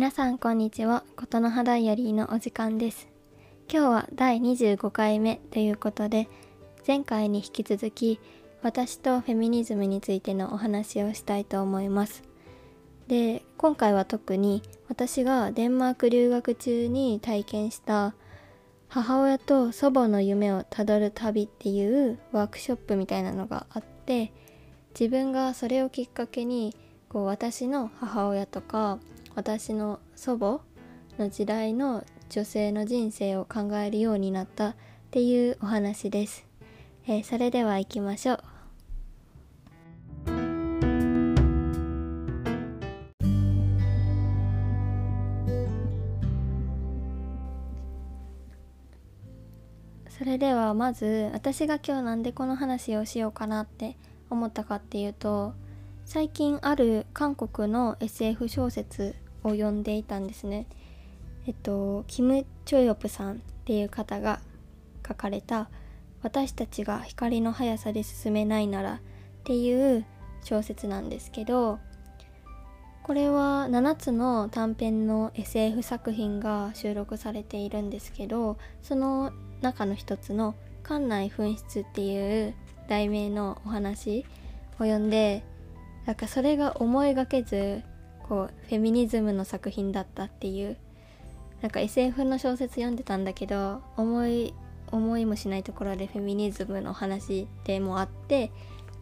皆さんこんにちは。琴の葉ダイアリーのお時間です。今日は第25回目ということで前回に引き続き私とフェミニズムについてのお話をしたいと思います。で今回は特に私がデンマーク留学中に体験した母親と祖母の夢をたどる旅っていうワークショップみたいなのがあって自分がそれをきっかけにこう私の母親とか私の祖母の時代の女性の人生を考えるようになったっていうお話です、えー、それでは行きましょう。それではまず私が今日なんでこの話をしようかなって思ったかっていうと最近ある韓国の SF 小説を読んでいたんですね。えっとキム・チョヨプさんっていう方が書かれた「私たちが光の速さで進めないなら」っていう小説なんですけどこれは7つの短編の SF 作品が収録されているんですけどその中の一つの「館内紛失」っていう題名のお話を読んでなんかそれが思いがけずこうフェミニズムの作品だったっていう。なんか SF の小説読んでたんだけど思い思いもしないところでフェミニズムの話でもあって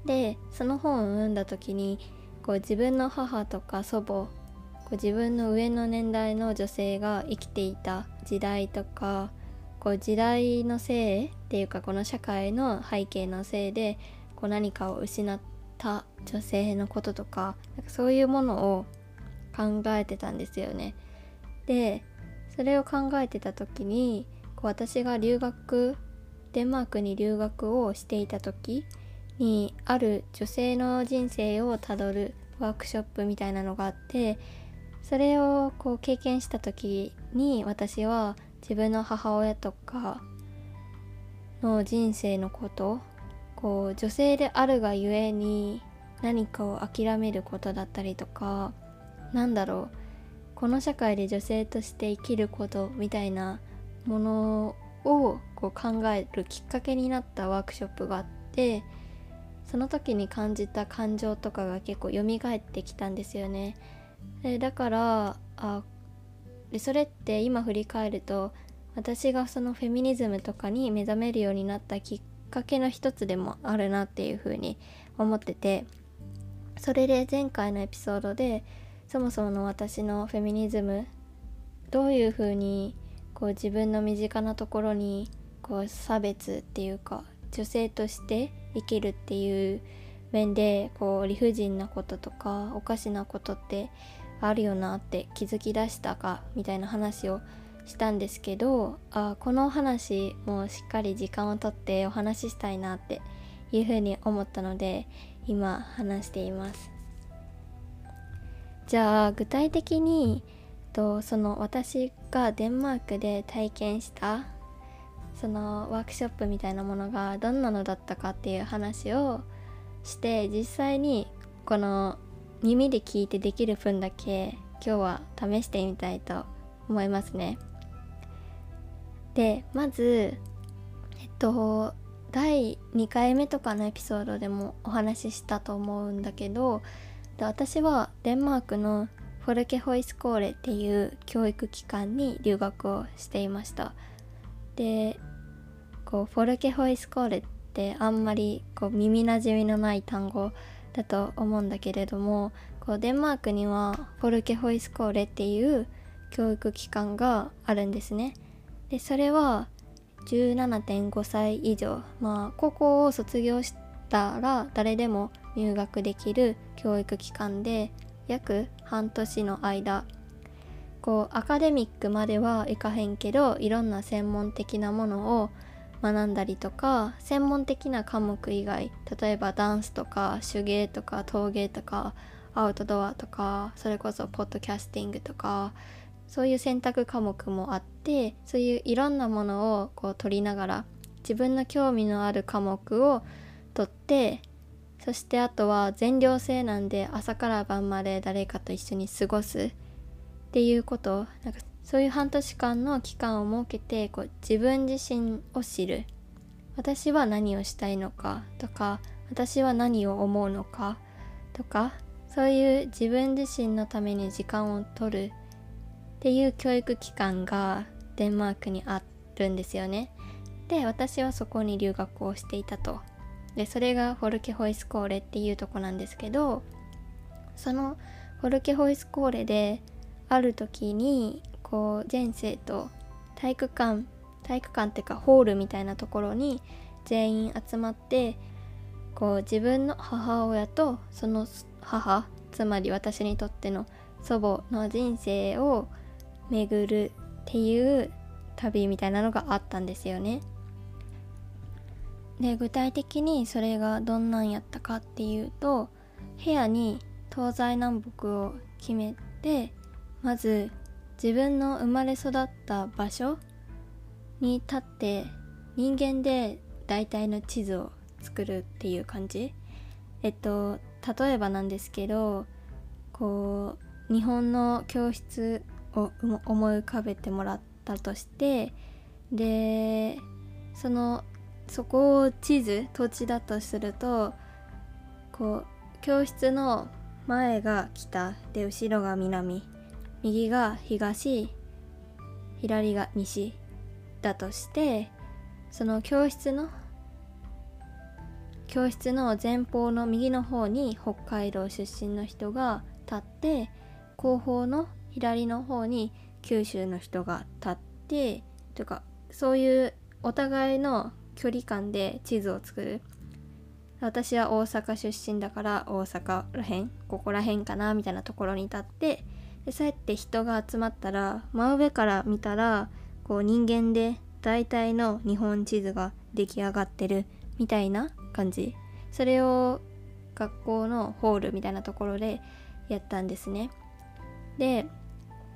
でその本を読んだ時にこう自分の母とか祖母こう自分の上の年代の女性が生きていた時代とかこう時代のせいっていうかこの社会の背景のせいでこう何かを失ってた女性のこととかなんかそういうものを考えてたんですよね。でそれを考えてた時にこう私が留学デンマークに留学をしていた時にある女性の人生をたどるワークショップみたいなのがあってそれをこう経験した時に私は自分の母親とかの人生のことこう女性であるがゆえに何かを諦めることだったりとかなんだろうこの社会で女性として生きることみたいなものをこう考えるきっかけになったワークショップがあってその時に感じた感情とかが結構蘇ってきたんですよね。でだからあでそれって今振り返ると私がそのフェミニズムとかに目覚めるようになったきっかけの一つでもあるなっていうふうに思っててそれで前回のエピソードでそもそもの私のフェミニズムどういうふうにこう自分の身近なところにこう差別っていうか女性として生きるっていう面でこう理不尽なこととかおかしなことってあるよなって気づきだしたかみたいな話をしたんですけどあこの話もしっかり時間をとってお話ししたいなっていうふうに思ったので今話していますじゃあ具体的にとその私がデンマークで体験したそのワークショップみたいなものがどんなのだったかっていう話をして実際にこの耳で聞いてできる分だけ今日は試してみたいと思いますね。でまずえっと第2回目とかのエピソードでもお話ししたと思うんだけど私はデンマークのフォルケホイスコーレっていう教育機関に留学をしていました。でこうフォルケホイスコーレってあんまりこう耳なじみのない単語だと思うんだけれどもこうデンマークにはフォルケホイスコーレっていう教育機関があるんですね。でそれは17.5歳以上。まあ高校を卒業したら誰でも入学できる教育機関で約半年の間こうアカデミックまではいかへんけどいろんな専門的なものを学んだりとか専門的な科目以外例えばダンスとか手芸とか陶芸とかアウトドアとかそれこそポッドキャスティングとかそういう選択科目もあってでそういういろんなものをこう取りながら自分の興味のある科目を取ってそしてあとは全寮制なんで朝から晩まで誰かと一緒に過ごすっていうことなんかそういう半年間の期間を設けてこう自分自身を知る。私は何をしたいのかとか私は何を思うのかとかそういう自分自身のために時間を取るっていう教育機関がデンマークにあるんですよね。で私はそこに留学をしていたと。でそれがフォルケホイスコーレっていうとこなんですけどそのフォルケホイスコーレである時にこう全生徒体育館体育館っていうかホールみたいなところに全員集まってこう自分の母親とその母つまり私にとっての祖母の人生を巡るっていう旅みたいなのがあったんですよね。で具体的にそれがどんなんやったかっていうと部屋に東西南北を決めてまず自分の生まれ育った場所に立って人間で大体の地図を作るっていう感じえっと例えばなんですけどこう日本の教室を思い浮かべてもらったとしてでそのそこを地図土地だとするとこう教室の前が北で後ろが南右が東左が西だとしてその教室の教室の前方の右の方に北海道出身の人が立って後方の左の方に九州の人が立ってというかそういうお互いの距離感で地図を作る。私は大阪出身だから大阪らへんここらへんかなみたいなところに立ってでそうやって人が集まったら真上から見たらこう人間で大体の日本地図が出来上がってるみたいな感じ。それを学校のホールみたいなところでやったんですね。で、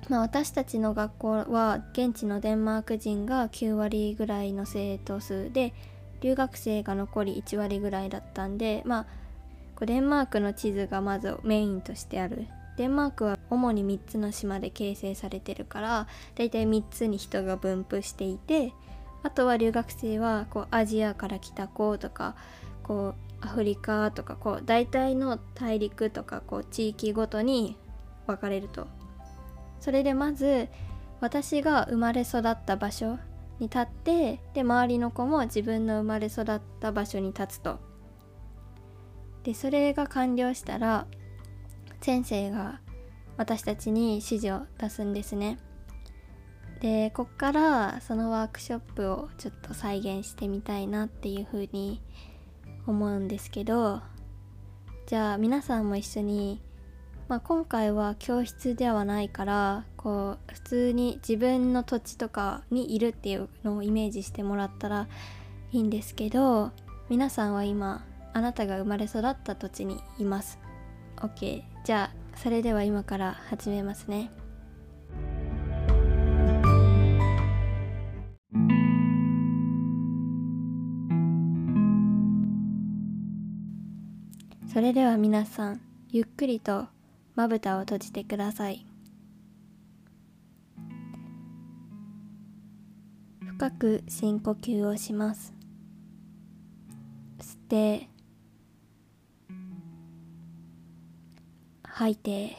まあ、私たちの学校は現地のデンマーク人が9割ぐらいの生徒数で留学生が残り1割ぐらいだったんでまあデンマークの地図がまずメインとしてある。デンマークは主に3つの島で形成されてるからだいたい3つに人が分布していてあとは留学生はこうアジアから来た子とかこうアフリカとかこう大体の大陸とかこう地域ごとに分かれると。それでまず私が生まれ育った場所に立ってで周りの子も自分の生まれ育った場所に立つと。でそれが完了したら先生が私たちに指示を出すんですね。でこっからそのワークショップをちょっと再現してみたいなっていうふうに思うんですけどじゃあ皆さんも一緒に、まあ、今回は教室ではないからこう普通に自分の土地とかにいるっていうのをイメージしてもらったらいいんですけど皆さんは今あなたが生まれ育った土地にいます。OK じゃあそれでは今から始めますね。それでは皆さんゆっくりとまぶたを閉じてください。深く深呼吸をします。吸って吐いて。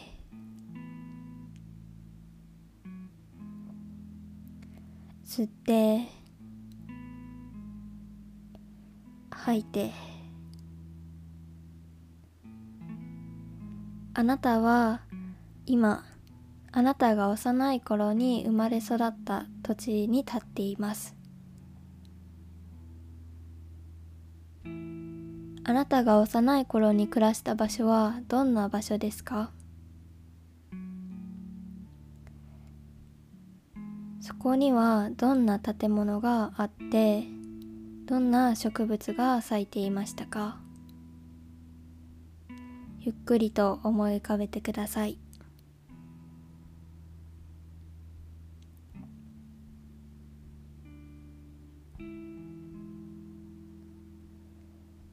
吸って。吐いて。あなたは今あなたが幼い頃に生まれ育った土地に立っています。あなたが幼い頃に暮らした場所はどんな場所ですか？そこにはどんな建物があってどんな植物が咲いていましたか？ゆっくりと思い浮かべてください。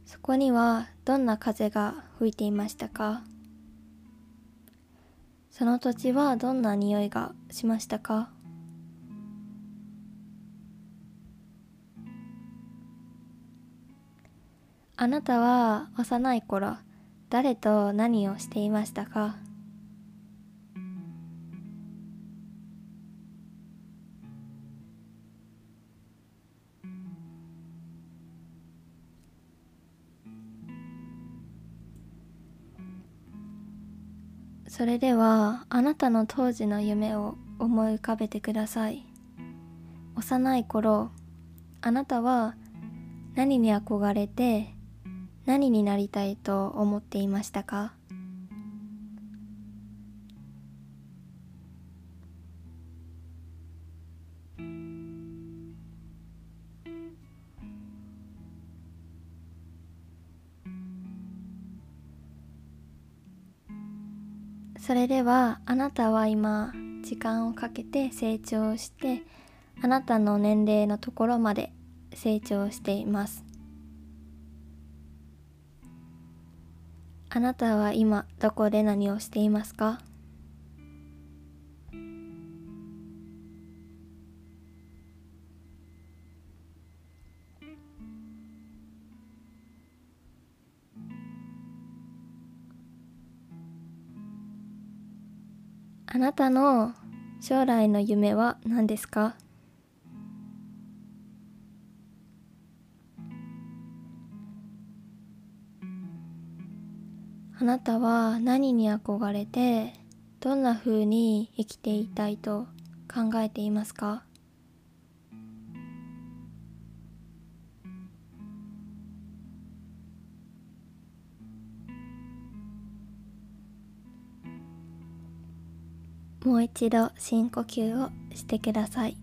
そこにはどんな風が吹いていましたか？その土地はどんな匂いがしましたか？あなたは幼い頃誰と何をしていましたか？それではあなたの当時の夢を思い浮かべてください。幼い頃あなたは何に憧れて何になりたいと思っていましたか？それではあなたは今時間をかけて成長してあなたの年齢のところまで成長しています。あなたは今どこで何をしていますか？あなたの将来の夢は何ですか？あなたは何に憧れてどんな風に生きていたいと考えていますか？もう一度深呼吸をしてください。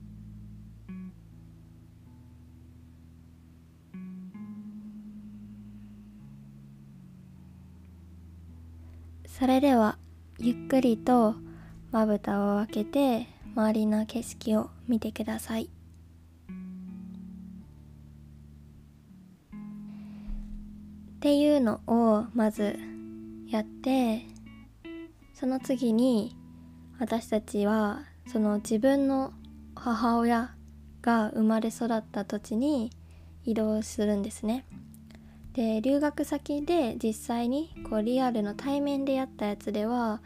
それではゆっくりとまぶたを開けて周りの景色を見てくださいっていうのをまずやってその次に私たちはその自分の母親が生まれ育った土地に移動するんですね。で留学先で実際にこうリアルの対面でやったやつでは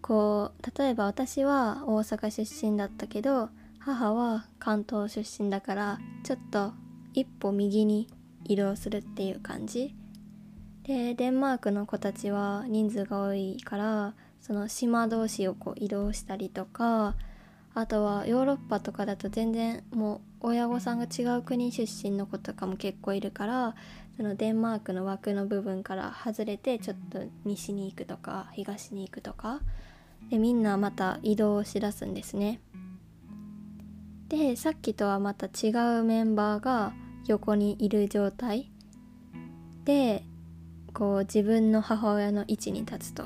こう例えば私は大阪出身だったけど母は関東出身だからちょっと一歩右に移動するっていう感じ。でデンマークの子たちは人数が多いからその島同士をこう移動したりとかあとはヨーロッパとかだと全然もう親御さんが違う国出身の子とかも結構いるからそのデンマークの枠の部分から外れてちょっと西に行くとか東に行くとかでみんなまた移動をしだすんですね。でさっきとはまた違うメンバーが横にいる状態でこう自分の母親の位置に立つと。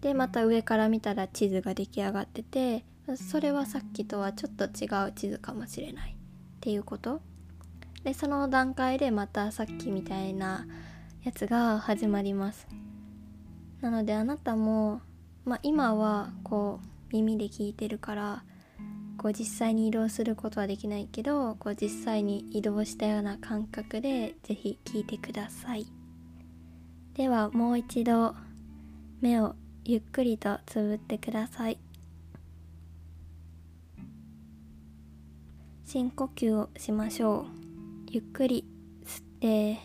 でまた上から見たら地図が出来上がっててそれはさっきとはちょっと違う地図かもしれないっていうこと？でその段階でまたさっきみたいなやつが始まります。なのであなたも、まあ、今はこう耳で聞いてるからこう実際に移動することはできないけどこう実際に移動したような感覚で是非聞いてください。ではもう一度目をゆっくりとつぶってください。深呼吸をしましょう。ゆっくり吸って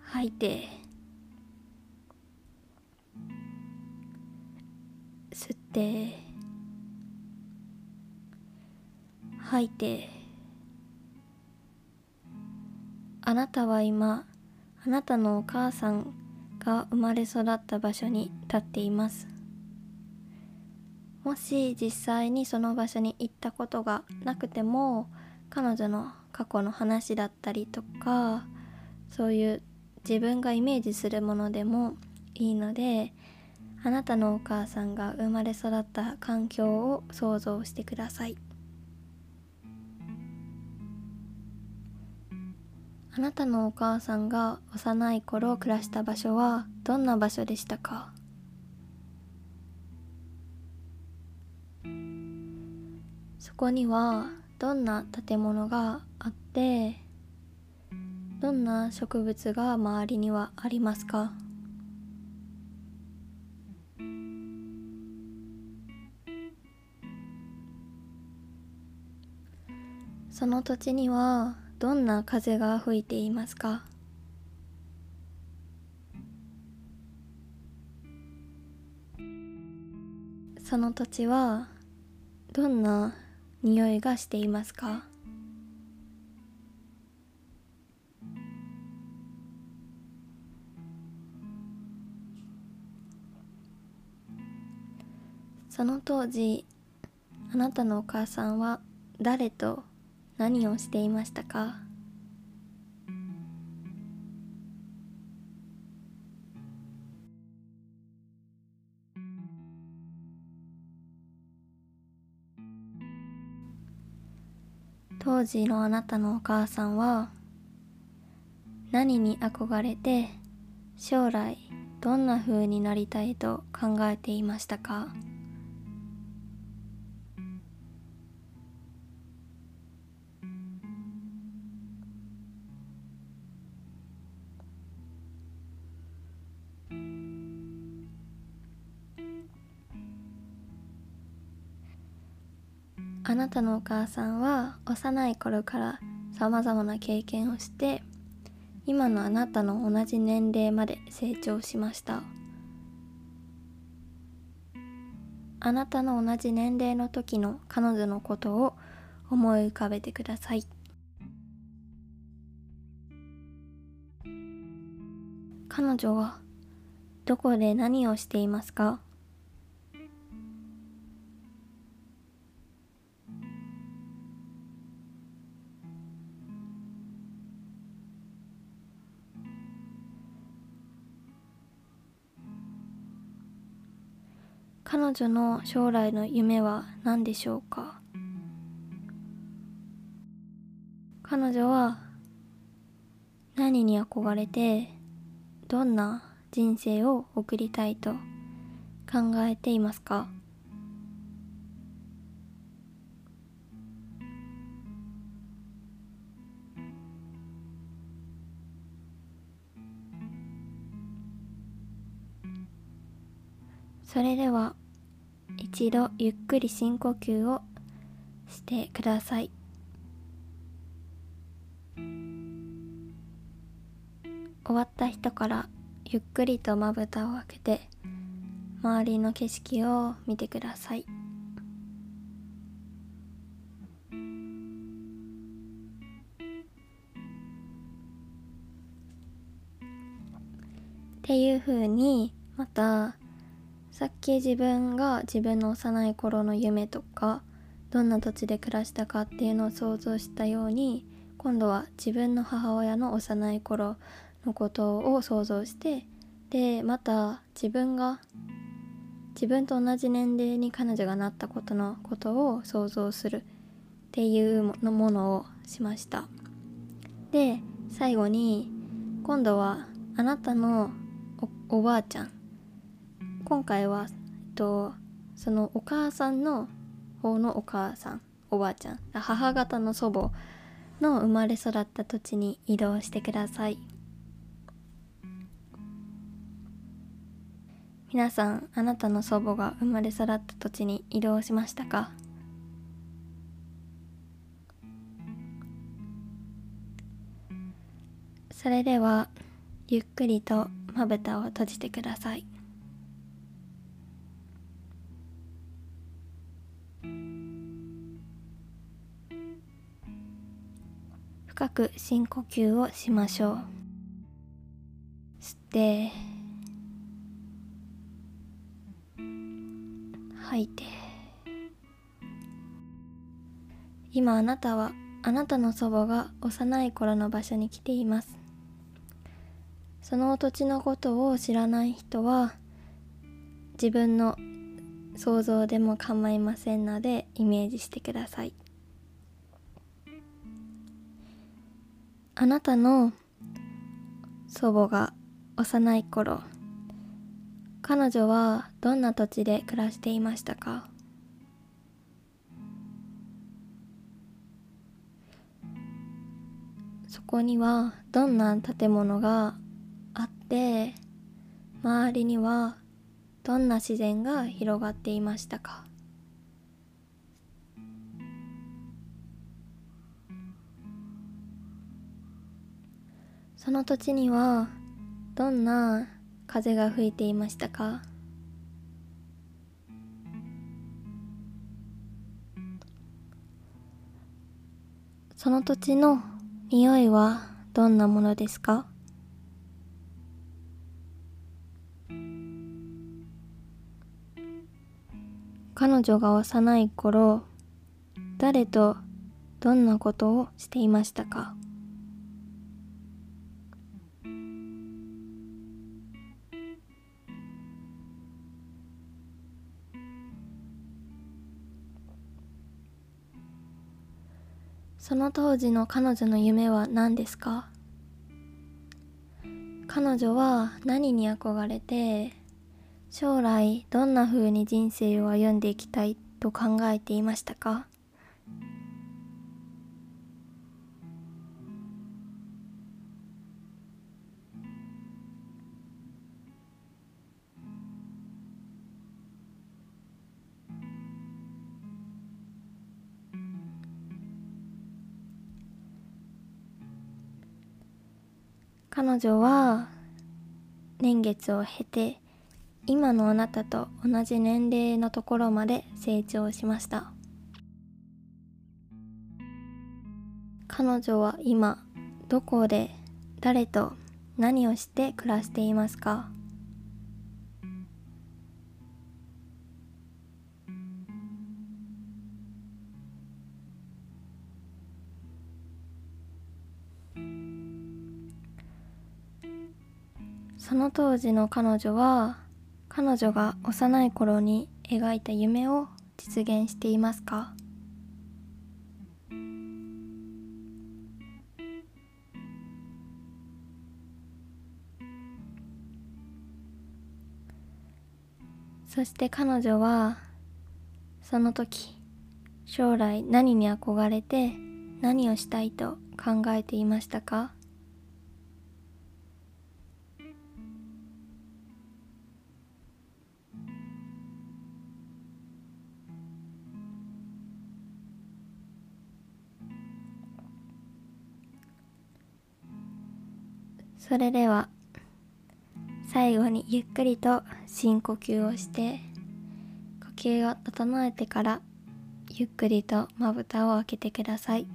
吐いて吸って吐いてあなたは今あなたのお母さんが生まれ育った場所に立っています。もし実際にその場所に行ったことがなくても彼女の過去の話だったりとかそういう自分がイメージするものでもいいのであなたのお母さんが生まれ育った環境を想像してください。あなたのお母さんが幼い頃暮らした場所はどんな場所でしたか？そこにはどんな建物があってどんな植物が周りにはありますか？その土地にはどんな風が吹いていますか？その土地はどんな匂いがしていますか？その当時あなたのお母さんは誰と何をしていましたか？当時のあなたのお母さんは何に憧れて将来どんな風になりたいと考えていましたか？たのお母さんは幼い頃からさまざまな経験をして今のあなたの同じ年齢まで成長しました。あなたの同じ年齢の時の彼女のことを思い浮かべてください。彼女はどこで何をしていますか？彼女の将来の夢は何でしょうか？彼女は何に憧れてどんな人生を送りたいと考えていますか？それでは一度ゆっくり深呼吸をしてください。終わった人からゆっくりとまぶたを開けて周りの景色を見てください。っていうふうにまたさっき自分が自分の幼い頃の夢とかどんな土地で暮らしたかっていうのを想像したように今度は自分の母親の幼い頃のことを想像してでまた自分が自分と同じ年齢に彼女がなったことのことを想像するっていうのものをしました。で最後に今度はあなたのおばあちゃん今回は、えっと、そのお母さんの方のお母さんおばあちゃん母方の祖母の生まれ育った土地に移動してください。皆さんあなたの祖母が生まれ育った土地に移動しましたか？それではゆっくりとまぶたを閉じてください。深く深呼吸をしましょう。吸って吐いて。今あなたはあなたの祖母が幼い頃の場所に来ています。その土地のことを知らない人は自分の想像でも構いませんのでイメージしてください。あなたの祖母が幼い頃彼女はどんな土地で暮らしていましたか？そこにはどんな建物があって周りにはどんな自然が広がっていましたか？その土地にはどんな風が吹いていましたか？その土地の匂いはどんなものですか？彼女が幼い頃誰とどんなことをしていましたか？その当時の彼女の夢は何ですか？彼女は何に憧れて将来どんな風に人生を歩んでいきたいと考えていましたか？彼女は年月を経て今のあなたと同じ年齢のところまで成長しました。彼女は今どこで誰と何をして暮らしていますか？の当時の彼女は彼女が幼い頃に描いた夢を実現していますか？そして彼女はその時将来何に憧れて何をしたいと考えていましたか？それでは最後にゆっくりと深呼吸をして呼吸を整えてからゆっくりとまぶたを開けてください。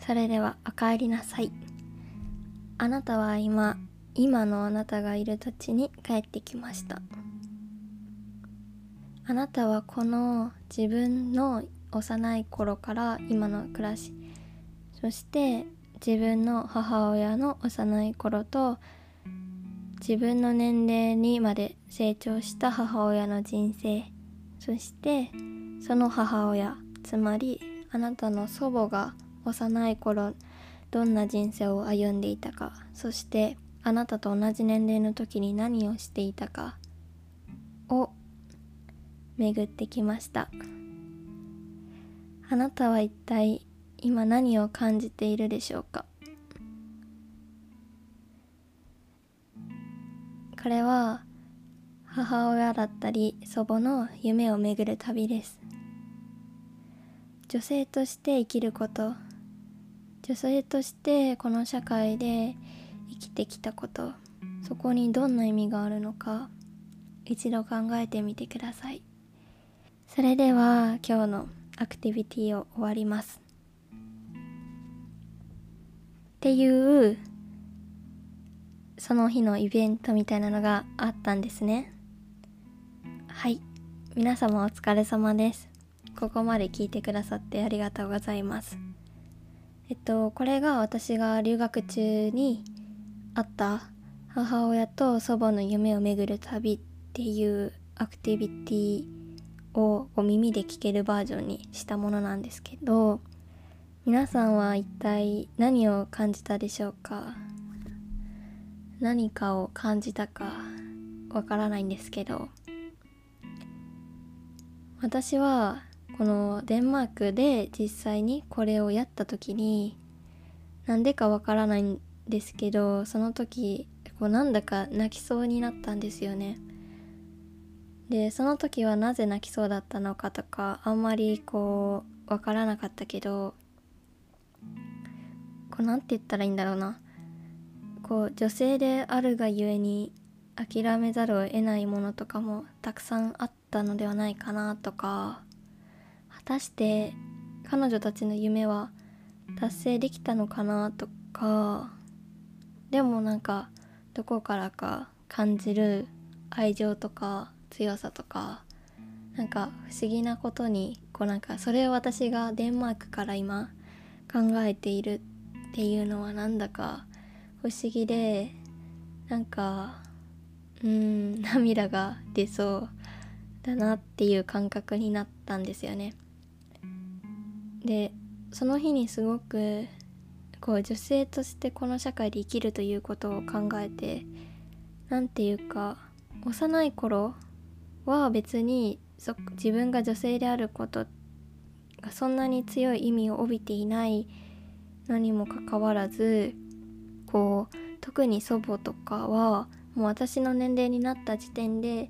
それではお帰りなさい。あなたは今今のあなたがいる土地に帰ってきました。あなたはこの自分の幼い頃から今の暮らしそして自分の母親の幼い頃と自分の年齢にまで成長した母親の人生そしてその母親つまりあなたの祖母が幼い頃どんな人生を歩んでいたかそしてあなたと同じ年齢の時に何をしていたかを巡ってきました。あなたは一体今何を感じているでしょうか？これは母親だったり祖母の夢を巡る旅です。女性として生きること女性としてこの社会できてきたことそこにどんな意味があるのか一度考えてみてください。それでは今日のアクティビティを終わります。っていうその日のイベントみたいなのがあったんですね。はい。皆様お疲れ様です。ここまで聞いてくださってありがとうございます。えっとこれが私が留学中にあった。母親と祖母の夢を巡る旅っていうアクティビティをこう耳で聞けるバージョンにしたものなんですけど皆さんは一体何を感じたでしょうか？何かを感じたかわからないんですけど私はこのデンマークで実際にこれをやった時になんでかわからないんですけどその時こうなんだか泣きそうになったんですよね。でその時はなぜ泣きそうだったのかとかあんまりこうわからなかったけどこうなんて言ったらいいんだろうな。こう女性であるがゆえに諦めざるを得ないものとかもたくさんあったのではないかなとか果たして彼女たちの夢は達成できたのかなとかでもなんかどこからか感じる愛情とか強さとかなんか不思議なことにこうなんかそれを私がデンマークから今考えているっていうのはなんだか不思議でなんかうん 涙が出そうだなっていう感覚になったんですよね。でその日にすごくこう女性としてこの社会で生きるということを考えて何て言うか幼い頃は別に自分が女性であることがそんなに強い意味を帯びていないのにもかかわらずこう特に祖母とかはもう私の年齢になった時点で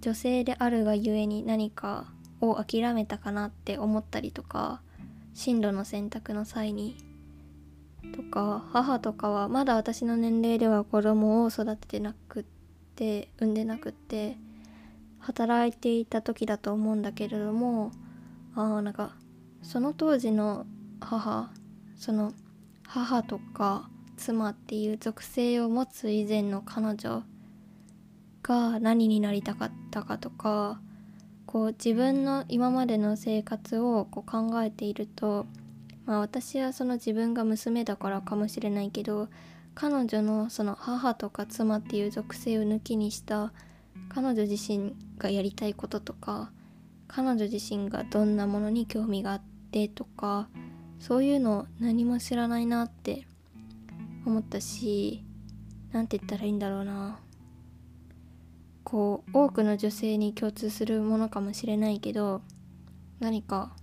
女性であるがゆえに何かを諦めたかなって思ったりとか進路の選択の際にとか母とかはまだ私の年齢では子供を育ててなくって産んでなくって働いていた時だと思うんだけれどもああなんかその当時の母その母とか妻っていう属性を持つ以前の彼女が何になりたかったかとかこう自分の今までの生活をこう考えているとまあ私はその自分が娘だからかもしれないけど彼女のその母とか妻っていう属性を抜きにした彼女自身がやりたいこととか彼女自身がどんなものに興味があってとかそういうの何も知らないなって思ったし何て言ったらいいんだろうな。こう多くの女性に共通するものかもしれないけど何か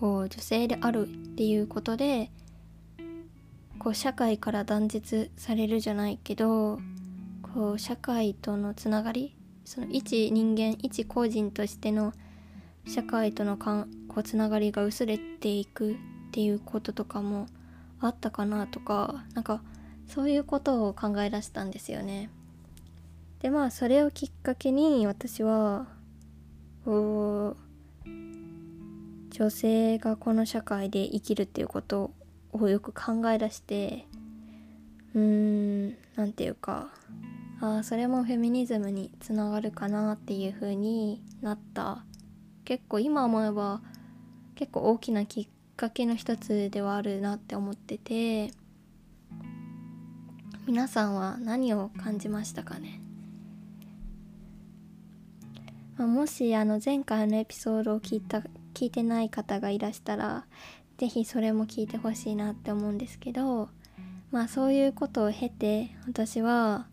こう女性であるっていうことでこう社会から断絶されるじゃないけどこう社会とのつながりその一人間一個人としての社会とのかんこうつながりが薄れていくっていうこととかもあったかなとかなんかそういうことを考え出したんですよね。でまあそれをきっかけに私は女性がこの社会で生きるっていうことをよく考え出してうーん何て言うかあそれもフェミニズムにつながるかなっていう風になった。結構今思えば結構大きなきっかけの一つではあるなって思ってて皆さんは何を感じましたかね、もしあの前回のエピソードを聞いた聞いてない方がいらしたら是非それも聞いてほしいなって思うんですけどまあそういうことを経て私は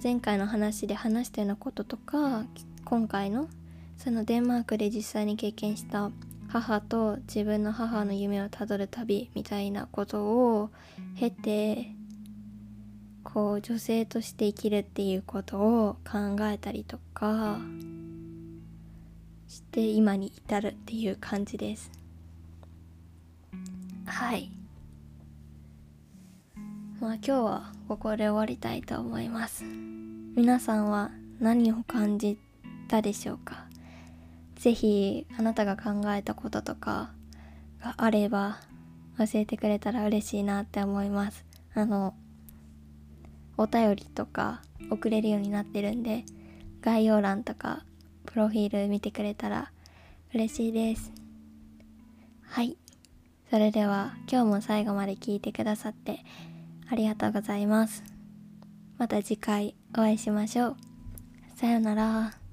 前回の話で話したようなこととか今回のそのデンマークで実際に経験した母と自分の母の夢をたどる旅みたいなことを経てこう女性として生きるっていうことを考えたりとかして今に至るっていう感じです。はい。まあ今日はここで終わりたいと思います。皆さんは何を感じたでしょうか？是非あなたが考えたこととかがあれば教えてくれたら嬉しいなって思います。あのお便りとか送れるようになってるんで概要欄とかプロフィール見てくれたら嬉しいですはいそれでは今日も最後まで聞いてくださってありがとうございます。また次回お会いしましょう。さよなら。